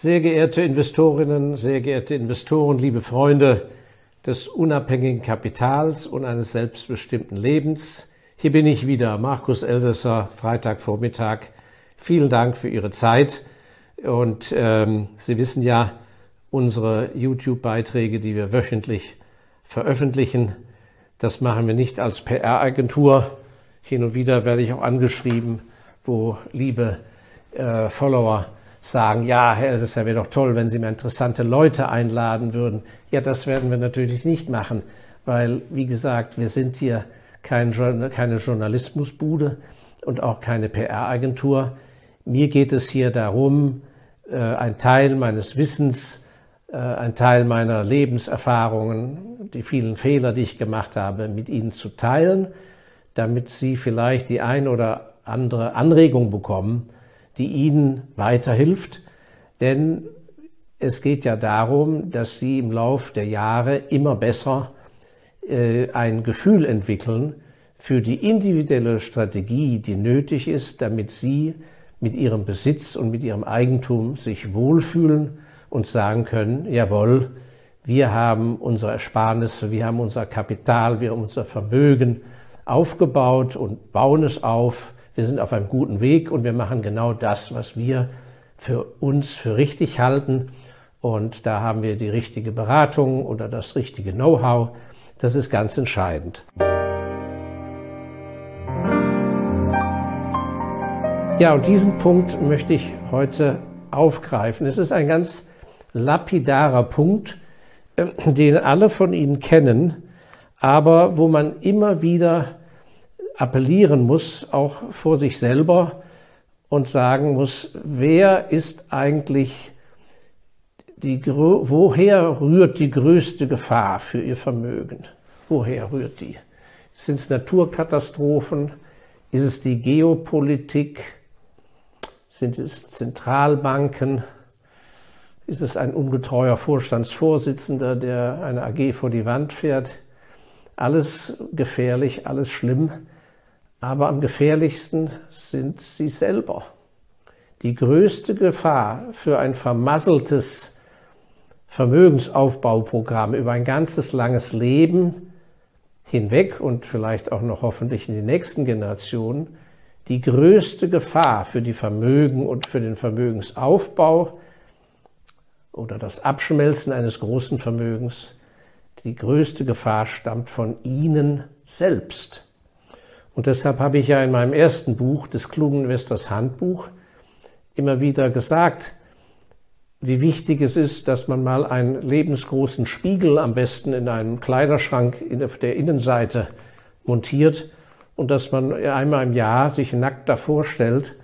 Sehr geehrte Investorinnen, sehr geehrte Investoren, liebe Freunde des unabhängigen Kapitals und eines selbstbestimmten Lebens, hier bin ich wieder, Markus Elsässer, Freitagvormittag. Vielen Dank für Ihre Zeit. Und ähm, Sie wissen ja, unsere YouTube-Beiträge, die wir wöchentlich veröffentlichen, das machen wir nicht als PR-Agentur. Hin und wieder werde ich auch angeschrieben, wo liebe äh, Follower sagen, ja, Elsässer, wäre doch toll, wenn Sie mir interessante Leute einladen würden. Ja, das werden wir natürlich nicht machen, weil, wie gesagt, wir sind hier kein, keine Journalismusbude und auch keine PR-Agentur. Mir geht es hier darum, äh, ein Teil meines Wissens, äh, ein Teil meiner Lebenserfahrungen, die vielen Fehler, die ich gemacht habe, mit Ihnen zu teilen, damit Sie vielleicht die ein oder andere Anregung bekommen, die ihnen weiterhilft. Denn es geht ja darum, dass sie im Lauf der Jahre immer besser äh, ein Gefühl entwickeln für die individuelle Strategie, die nötig ist, damit sie mit ihrem Besitz und mit ihrem Eigentum sich wohlfühlen und sagen können, jawohl, wir haben unsere Ersparnisse, wir haben unser Kapital, wir haben unser Vermögen aufgebaut und bauen es auf wir sind auf einem guten Weg und wir machen genau das, was wir für uns für richtig halten. Und da haben wir die richtige Beratung oder das richtige Know-how. Das ist ganz entscheidend. Ja, und diesen Punkt möchte ich heute aufgreifen. Es ist ein ganz lapidarer Punkt, äh, den alle von Ihnen kennen, aber wo man immer wieder appellieren muss, auch vor sich selber und sagen muss, wer ist eigentlich die, woher rührt die größte Gefahr für ihr Vermögen? Woher rührt die? Sind es Naturkatastrophen? Ist es die Geopolitik? Sind es Zentralbanken? Ist es ein ungetreuer Vorstandsvorsitzender, der eine AG vor die Wand fährt? Alles gefährlich, alles schlimm. Aber am gefährlichsten sind sie selber. Die größte Gefahr für ein vermasseltes Vermögensaufbauprogramm über ein ganzes langes Leben hinweg und vielleicht auch noch hoffentlich in die nächsten Generationen, die größte Gefahr für die Vermögen und für den Vermögensaufbau oder das Abschmelzen eines großen Vermögens, die größte Gefahr stammt von Ihnen selbst. Und deshalb habe ich ja in meinem ersten Buch, des klugen Investors Handbuch, immer wieder gesagt, wie wichtig es ist, dass man mal einen lebensgroßen Spiegel am besten in einem Kleiderschrank in der Innenseite montiert und dass man einmal im Jahr sich nackt davor stellt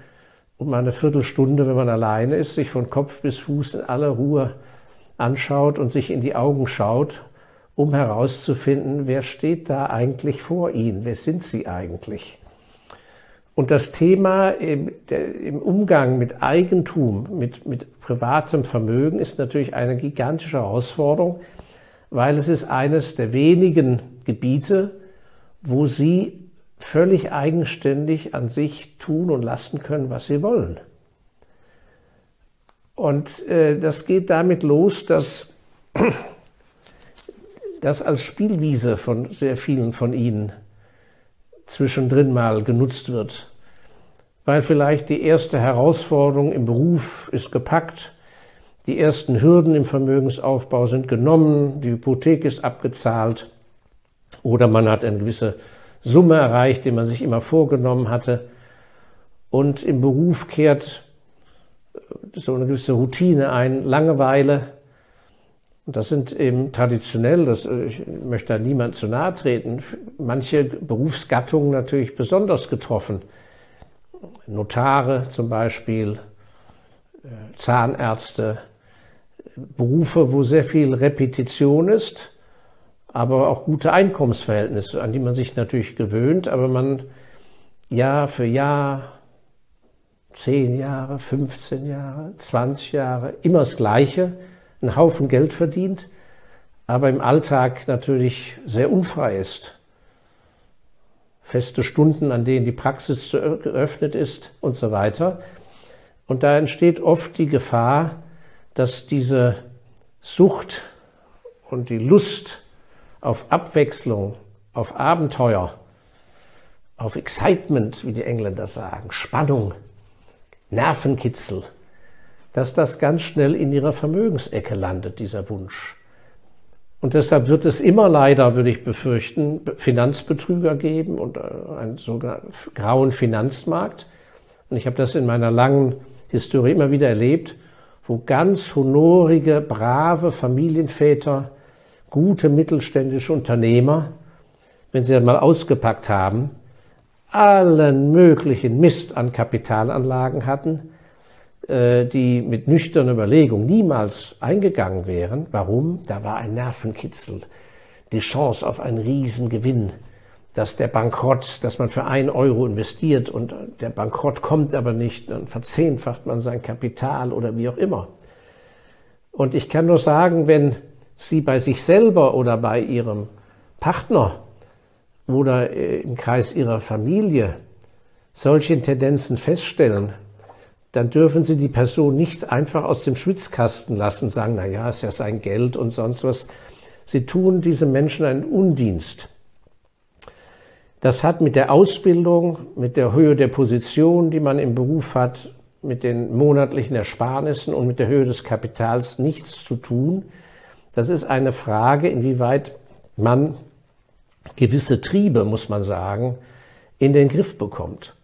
und mal eine Viertelstunde, wenn man alleine ist, sich von Kopf bis Fuß in aller Ruhe anschaut und sich in die Augen schaut um herauszufinden, wer steht da eigentlich vor Ihnen, wer sind Sie eigentlich. Und das Thema im, im Umgang mit Eigentum, mit, mit privatem Vermögen ist natürlich eine gigantische Herausforderung, weil es ist eines der wenigen Gebiete, wo Sie völlig eigenständig an sich tun und lassen können, was Sie wollen. Und äh, das geht damit los, dass das als Spielwiese von sehr vielen von ihnen zwischendrin mal genutzt wird, weil vielleicht die erste Herausforderung im Beruf ist gepackt, die ersten Hürden im Vermögensaufbau sind genommen, die Hypothek ist abgezahlt oder man hat eine gewisse Summe erreicht, die man sich immer vorgenommen hatte. Und im Beruf kehrt so eine gewisse Routine ein, Langeweile, und das sind eben traditionell, das, äh, ich möchte da niemand zu nahe treten, manche Berufsgattungen natürlich besonders getroffen. Notare zum Beispiel, äh, Zahnärzte, Berufe, wo sehr viel Repetition ist, aber auch gute Einkommensverhältnisse, an die man sich natürlich gewöhnt, aber man Jahr für Jahr, zehn Jahre, 15 Jahre, 20 Jahre, immer das Gleiche, einen Haufen Geld verdient, aber im Alltag natürlich sehr unfrei ist. Feste Stunden, an denen die Praxis geöffnet ist und so weiter. Und da entsteht oft die Gefahr, dass diese Sucht und die Lust auf Abwechslung, auf Abenteuer, auf Excitement, wie die Engländer sagen, Spannung, Nervenkitzel, dass das ganz schnell in ihrer Vermögensecke landet, dieser Wunsch. Und deshalb wird es immer leider, würde ich befürchten, Finanzbetrüger geben und äh, einen sogenannten grauen Finanzmarkt. Und ich habe das in meiner langen Historie immer wieder erlebt, wo ganz honorige, brave Familienväter, gute mittelständische Unternehmer, wenn sie dann mal ausgepackt haben, allen möglichen Mist an Kapitalanlagen hatten, die mit nüchterner Überlegung niemals eingegangen wären. Warum? Da war ein Nervenkitzel, die Chance auf einen Riesengewinn, dass der Bankrott, dass man für ein Euro investiert und der Bankrott kommt aber nicht, dann verzehnfacht man sein Kapital oder wie auch immer. Und ich kann nur sagen, wenn Sie bei sich selber oder bei Ihrem Partner oder äh, im Kreis ihrer Familie solche Tendenzen feststellen, dann dürfen Sie die Person nicht einfach aus dem Schwitzkasten lassen, sagen, na ja, ist ja sein Geld und sonst was. Sie tun diesem Menschen einen Undienst. Das hat mit der Ausbildung, mit der Höhe der Position, die man im Beruf hat, mit den monatlichen Ersparnissen und mit der Höhe des Kapitals nichts zu tun. Das ist eine Frage, inwieweit man gewisse Triebe, muss man sagen, in den Griff bekommt.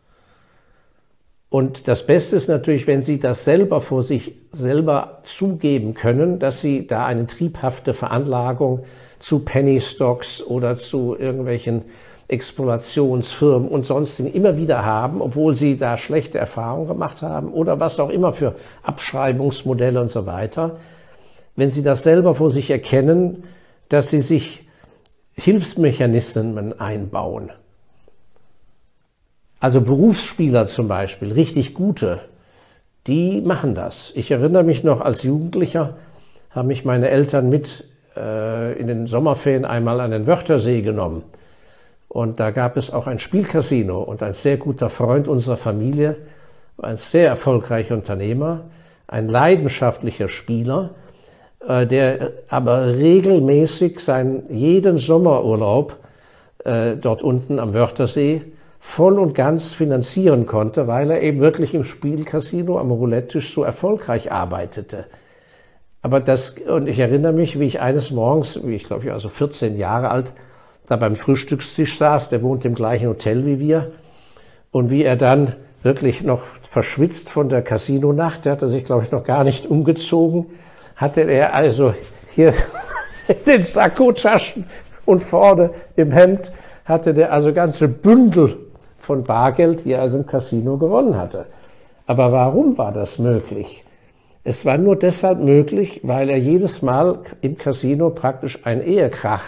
Und das Beste ist natürlich, wenn Sie das selber vor sich selber zugeben können, dass Sie da eine triebhafte Veranlagung zu Penny Stocks oder zu irgendwelchen Explorationsfirmen und sonstigen immer wieder haben, obwohl Sie da schlechte Erfahrungen gemacht haben oder was auch immer für Abschreibungsmodelle und so weiter. Wenn Sie das selber vor sich erkennen, dass Sie sich Hilfsmechanismen einbauen. Also Berufsspieler zum Beispiel, richtig gute, die machen das. Ich erinnere mich noch als Jugendlicher, haben mich meine Eltern mit äh, in den Sommerferien einmal an den Wörthersee genommen. Und da gab es auch ein Spielcasino und ein sehr guter Freund unserer Familie, ein sehr erfolgreicher Unternehmer, ein leidenschaftlicher Spieler, äh, der aber regelmäßig seinen jeden Sommerurlaub äh, dort unten am Wörthersee voll und ganz finanzieren konnte, weil er eben wirklich im Spielcasino am Roulette-Tisch so erfolgreich arbeitete. Aber das, und ich erinnere mich, wie ich eines Morgens, wie ich glaube ich also 14 Jahre alt, da beim Frühstückstisch saß, der wohnt im gleichen Hotel wie wir, und wie er dann wirklich noch verschwitzt von der Casino-Nacht, der hatte sich glaube ich noch gar nicht umgezogen, hatte er also hier den Sakkotaschen und vorne im Hemd hatte der also ganze Bündel von Bargeld, die er also im Casino gewonnen hatte. Aber warum war das möglich? Es war nur deshalb möglich, weil er jedes Mal im Casino praktisch ein Ehekrach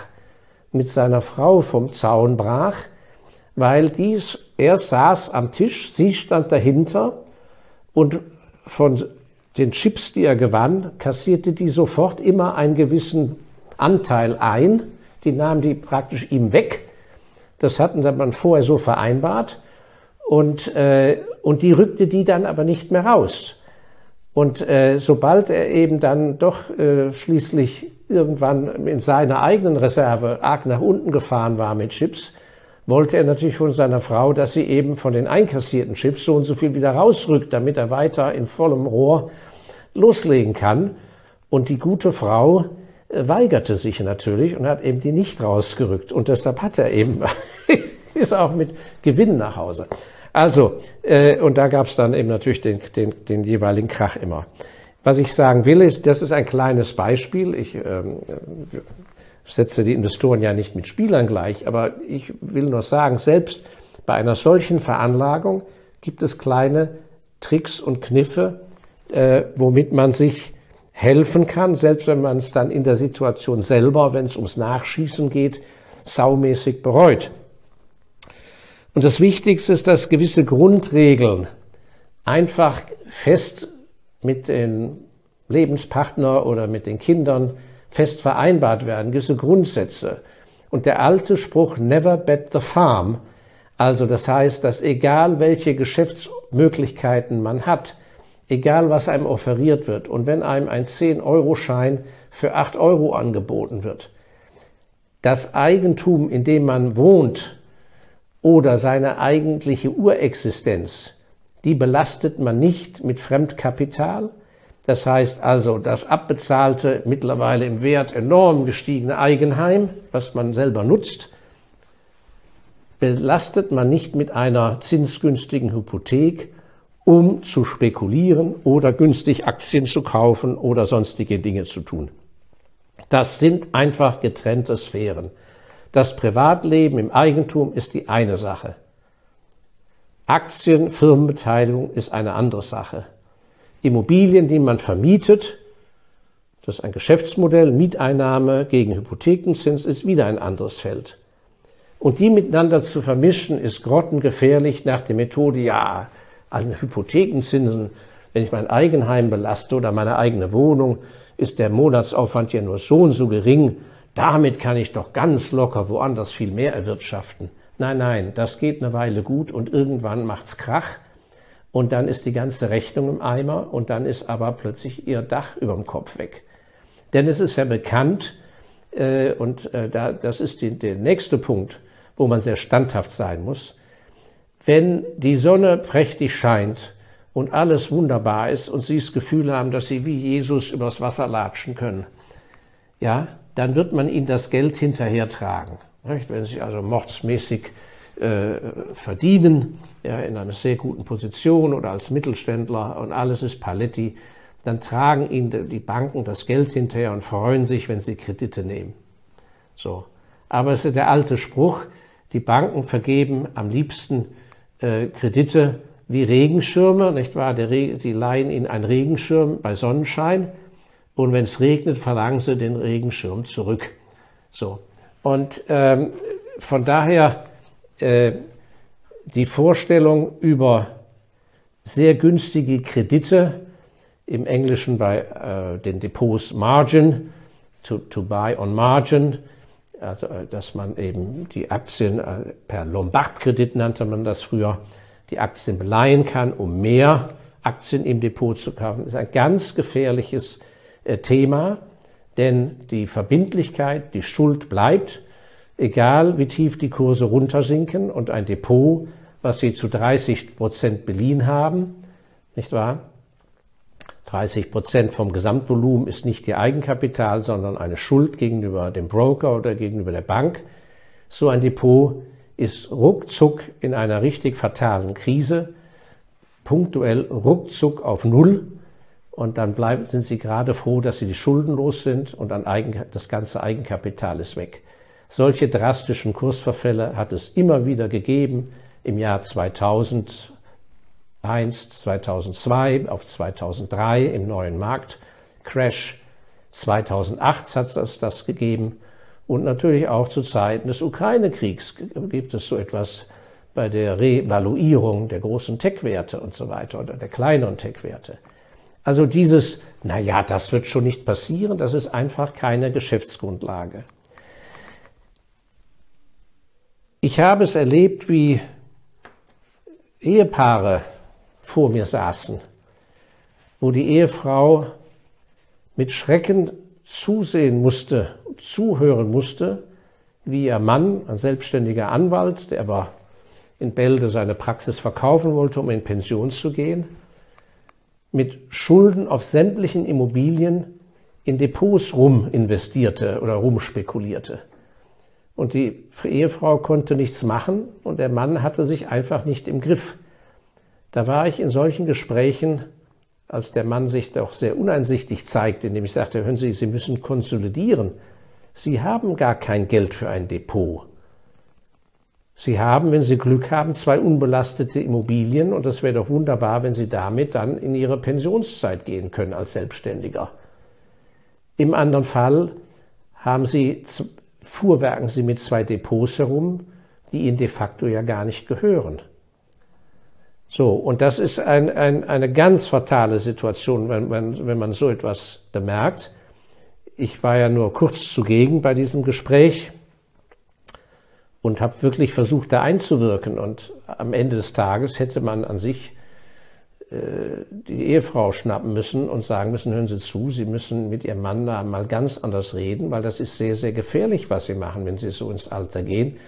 mit seiner Frau vom Zaun brach, weil dies, er saß am Tisch, sie stand dahinter und von den Chips, die er gewann, kassierte die sofort immer einen gewissen Anteil ein. Die nahmen die praktisch ihm weg. Das hatten man vorher so vereinbart. Und, äh, und die rückte die dann aber nicht mehr raus. Und äh, sobald er eben dann doch äh, schließlich irgendwann in seiner eigenen Reserve arg nach unten gefahren war mit Chips, wollte er natürlich von seiner Frau, dass sie eben von den einkassierten Chips so und so viel wieder rausrückt, damit er weiter in vollem Rohr loslegen kann. Und die gute Frau weigerte sich natürlich und hat eben die nicht rausgerückt. Und deshalb hat er eben, ist auch mit Gewinn nach Hause. Also, äh, und da gab es dann eben natürlich den, den, den jeweiligen Krach immer. Was ich sagen will, ist, das ist ein kleines Beispiel. Ich ähm, setze die Investoren ja nicht mit Spielern gleich, aber ich will nur sagen, selbst bei einer solchen Veranlagung gibt es kleine Tricks und Kniffe, äh, womit man sich helfen kann, selbst wenn man es dann in der Situation selber, wenn es ums Nachschießen geht, saumäßig bereut. Und das Wichtigste ist, dass gewisse Grundregeln einfach fest mit den Lebenspartner oder mit den Kindern fest vereinbart werden, gewisse Grundsätze. Und der alte Spruch Never bet the farm, also das heißt, dass egal welche Geschäftsmöglichkeiten man hat, egal was einem offeriert wird. Und wenn einem ein 10-Euro-Schein für 8 Euro angeboten wird, das Eigentum, in dem man wohnt oder seine eigentliche Urexistenz, die belastet man nicht mit Fremdkapital. Das heißt also, das abbezahlte, mittlerweile im Wert enorm gestiegene Eigenheim, was man selber nutzt, belastet man nicht mit einer zinsgünstigen Hypothek, um zu spekulieren oder günstig Aktien zu kaufen oder sonstige Dinge zu tun. Das sind einfach getrennte Sphären. Das Privatleben im Eigentum ist die eine Sache. Aktien, Firmenbeteiligung ist eine andere Sache. Immobilien, die man vermietet, das ist ein Geschäftsmodell, Mieteinnahme gegen Hypothekenzins ist wieder ein anderes Feld. Und die miteinander zu vermischen, ist grottengefährlich nach der Methode, ja, an Hypothekenzinsen, wenn ich mein Eigenheim belaste oder meine eigene Wohnung, ist der Monatsaufwand ja nur so und so gering. Damit kann ich doch ganz locker woanders viel mehr erwirtschaften. Nein, nein, das geht eine Weile gut und irgendwann macht's Krach und dann ist die ganze Rechnung im Eimer und dann ist aber plötzlich ihr Dach über dem Kopf weg. Denn es ist ja bekannt, äh, und äh, da, das ist die, der nächste Punkt, wo man sehr standhaft sein muss, wenn die Sonne prächtig scheint und alles wunderbar ist und Sie das Gefühl haben, dass Sie wie Jesus übers Wasser latschen können, ja, dann wird man Ihnen das Geld hinterher tragen. Nicht? Wenn Sie also mordsmäßig äh, verdienen, ja, in einer sehr guten Position oder als Mittelständler und alles ist Paletti, dann tragen Ihnen die Banken das Geld hinterher und freuen sich, wenn Sie Kredite nehmen. So. Aber es ist der alte Spruch, die Banken vergeben am liebsten äh, Kredite wie Regenschirme, nicht wahr? Die, die leihen Ihnen einen Regenschirm bei Sonnenschein und wenn es regnet, verlangen Sie den Regenschirm zurück. So. Und ähm, von daher äh, die Vorstellung über sehr günstige Kredite, im Englischen bei äh, den Depots Margin, to, to buy on Margin, also äh, dass man eben die Aktien äh, per Lombardkredit nannte man das früher, die Aktien beleihen kann, um mehr Aktien im Depot zu kaufen, ist ein ganz gefährliches äh, Thema, denn die Verbindlichkeit, die Schuld bleibt, egal wie tief die Kurse runtersinken und ein Depot, was Sie zu 30 Prozent beliehen haben, nicht wahr? 30 Prozent vom Gesamtvolumen ist nicht Ihr Eigenkapital, sondern eine Schuld gegenüber dem Broker oder gegenüber der Bank. So ein Depot ist ruckzuck in einer richtig fatalen Krise, punktuell ruckzuck auf Null und dann bleiben, sind Sie gerade froh, dass Sie die Schulden los sind und dann Eigen, das ganze Eigenkapital ist weg. Solche drastischen Kursverfälle hat es immer wieder gegeben im Jahr 2000 2001, 2002 auf 2003 im neuen Marktcrash. 2008 hat es das gegeben. Und natürlich auch zu Zeiten des Ukraine-Kriegs gibt es so etwas bei der Revaluierung der großen Tech-Werte und so weiter oder der kleineren Tech-Werte. Also dieses, na ja, das wird schon nicht passieren, das ist einfach keine Geschäftsgrundlage. Ich habe es erlebt, wie Ehepaare vor mir saßen, wo die Ehefrau mit Schrecken zusehen musste, zuhören musste, wie ihr Mann, ein selbstständiger Anwalt, der aber in Bälde seine Praxis verkaufen wollte, um in Pension zu gehen, mit Schulden auf sämtlichen Immobilien in Depots rum investierte oder rumspekulierte. Und die Ehefrau konnte nichts machen und der Mann hatte sich einfach nicht im Griff. Da war ich in solchen Gesprächen, als der Mann sich doch sehr uneinsichtig zeigte, indem ich sagte, hören Sie, Sie müssen konsolidieren. Sie haben gar kein Geld für ein Depot. Sie haben, wenn Sie Glück haben, zwei unbelastete Immobilien und es wäre doch wunderbar, wenn Sie damit dann in Ihre Pensionszeit gehen können als Selbstständiger. Im anderen Fall haben Sie, fuhrwerken Sie mit zwei Depots herum, die Ihnen de facto ja gar nicht gehören. So, und das ist ein, ein, eine ganz fatale Situation, wenn, wenn, wenn man so etwas bemerkt. Ich war ja nur kurz zugegen bei diesem Gespräch und habe wirklich versucht, da einzuwirken. Und am Ende des Tages hätte man an sich die Ehefrau schnappen müssen und sagen müssen, hören Sie zu, Sie müssen mit Ihrem Mann da mal ganz anders reden, weil das ist sehr, sehr gefährlich, was Sie machen, wenn Sie so ins Alter gehen.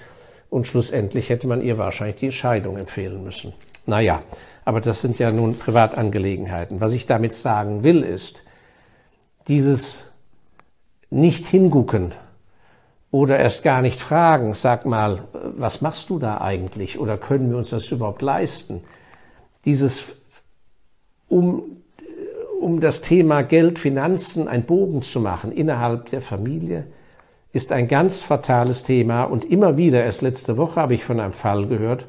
Und schlussendlich hätte man ihr wahrscheinlich die Scheidung empfehlen müssen. Naja, aber das sind ja nun Privatangelegenheiten. Was ich damit sagen will, ist, dieses nicht hingucken oder erst gar nicht fragen, sag mal, was machst du da eigentlich oder können wir uns das überhaupt leisten? Dieses, um, um das Thema Geld, Finanzen einen Bogen zu machen innerhalb der Familie, ist ein ganz fatales Thema und immer wieder, erst letzte Woche habe ich von einem Fall gehört,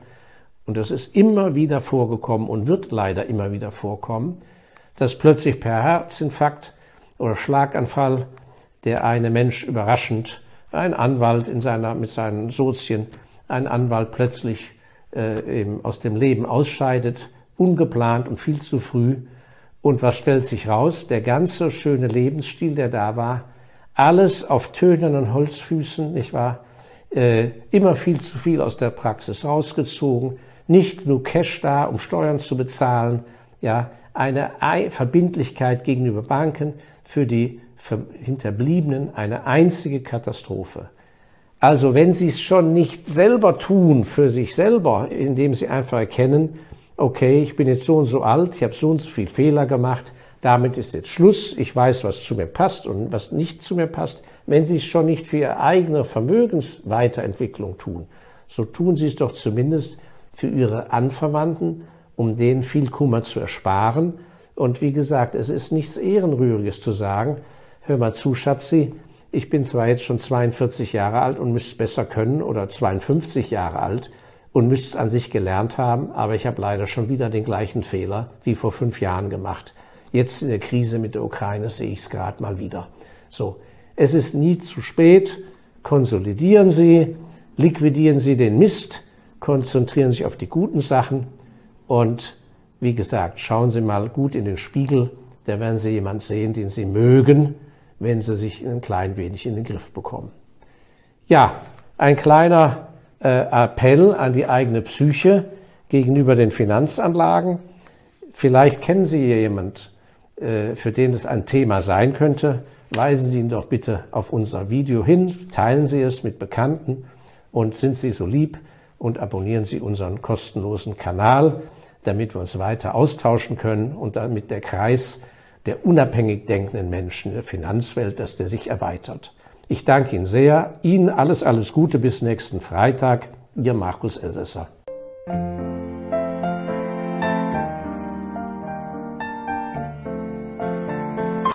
und das ist immer wieder vorgekommen und wird leider immer wieder vorkommen, dass plötzlich per Herzinfarkt oder Schlaganfall der eine Mensch überraschend, ein Anwalt in seiner, mit seinen Sozien, ein Anwalt plötzlich äh, eben aus dem Leben ausscheidet, ungeplant und viel zu früh. Und was stellt sich raus? Der ganze schöne Lebensstil, der da war, alles auf tönernen Holzfüßen, nicht wahr? Äh, immer viel zu viel aus der Praxis rausgezogen, nicht genug Cash da, um Steuern zu bezahlen, ja, eine Verbindlichkeit gegenüber Banken für die Hinterbliebenen eine einzige Katastrophe. Also wenn Sie es schon nicht selber tun für sich selber, indem Sie einfach erkennen, okay, ich bin jetzt so und so alt, ich habe so und so viel Fehler gemacht, damit ist jetzt Schluss, ich weiß, was zu mir passt und was nicht zu mir passt. Wenn Sie es schon nicht für Ihre eigene Vermögensweiterentwicklung tun, so tun Sie es doch zumindest für Ihre Anverwandten, um denen viel Kummer zu ersparen. Und wie gesagt, es ist nichts Ehrenrühriges zu sagen, hör mal zu, Schatzi, ich bin zwar jetzt schon 42 Jahre alt und müsste es besser können oder 52 Jahre alt und müsste es an sich gelernt haben, aber ich habe leider schon wieder den gleichen Fehler wie vor fünf Jahren gemacht. Jetzt in der Krise mit der Ukraine sehe ich es gerade mal wieder. So, es ist nie zu spät. Konsolidieren Sie, liquidieren Sie den Mist, konzentrieren sich auf die guten Sachen und wie gesagt, schauen Sie mal gut in den Spiegel. Da werden Sie jemand sehen, den Sie mögen wenn sie sich ein klein wenig in den Griff bekommen. Ja, ein kleiner äh, Appell an die eigene Psyche gegenüber den Finanzanlagen. Vielleicht kennen Sie hier jemand, äh, für den es ein Thema sein könnte. Weisen Sie ihn doch bitte auf unser Video hin, teilen Sie es mit Bekannten und sind Sie so lieb und abonnieren Sie unseren kostenlosen Kanal, damit wir uns weiter austauschen können und damit der Kreis der unabhängig denkenden Menschen in der Finanzwelt, dass der sich erweitert. Ich danke Ihnen sehr. Ihnen alles, alles Gute bis nächsten Freitag. Ihr Markus Elsässer.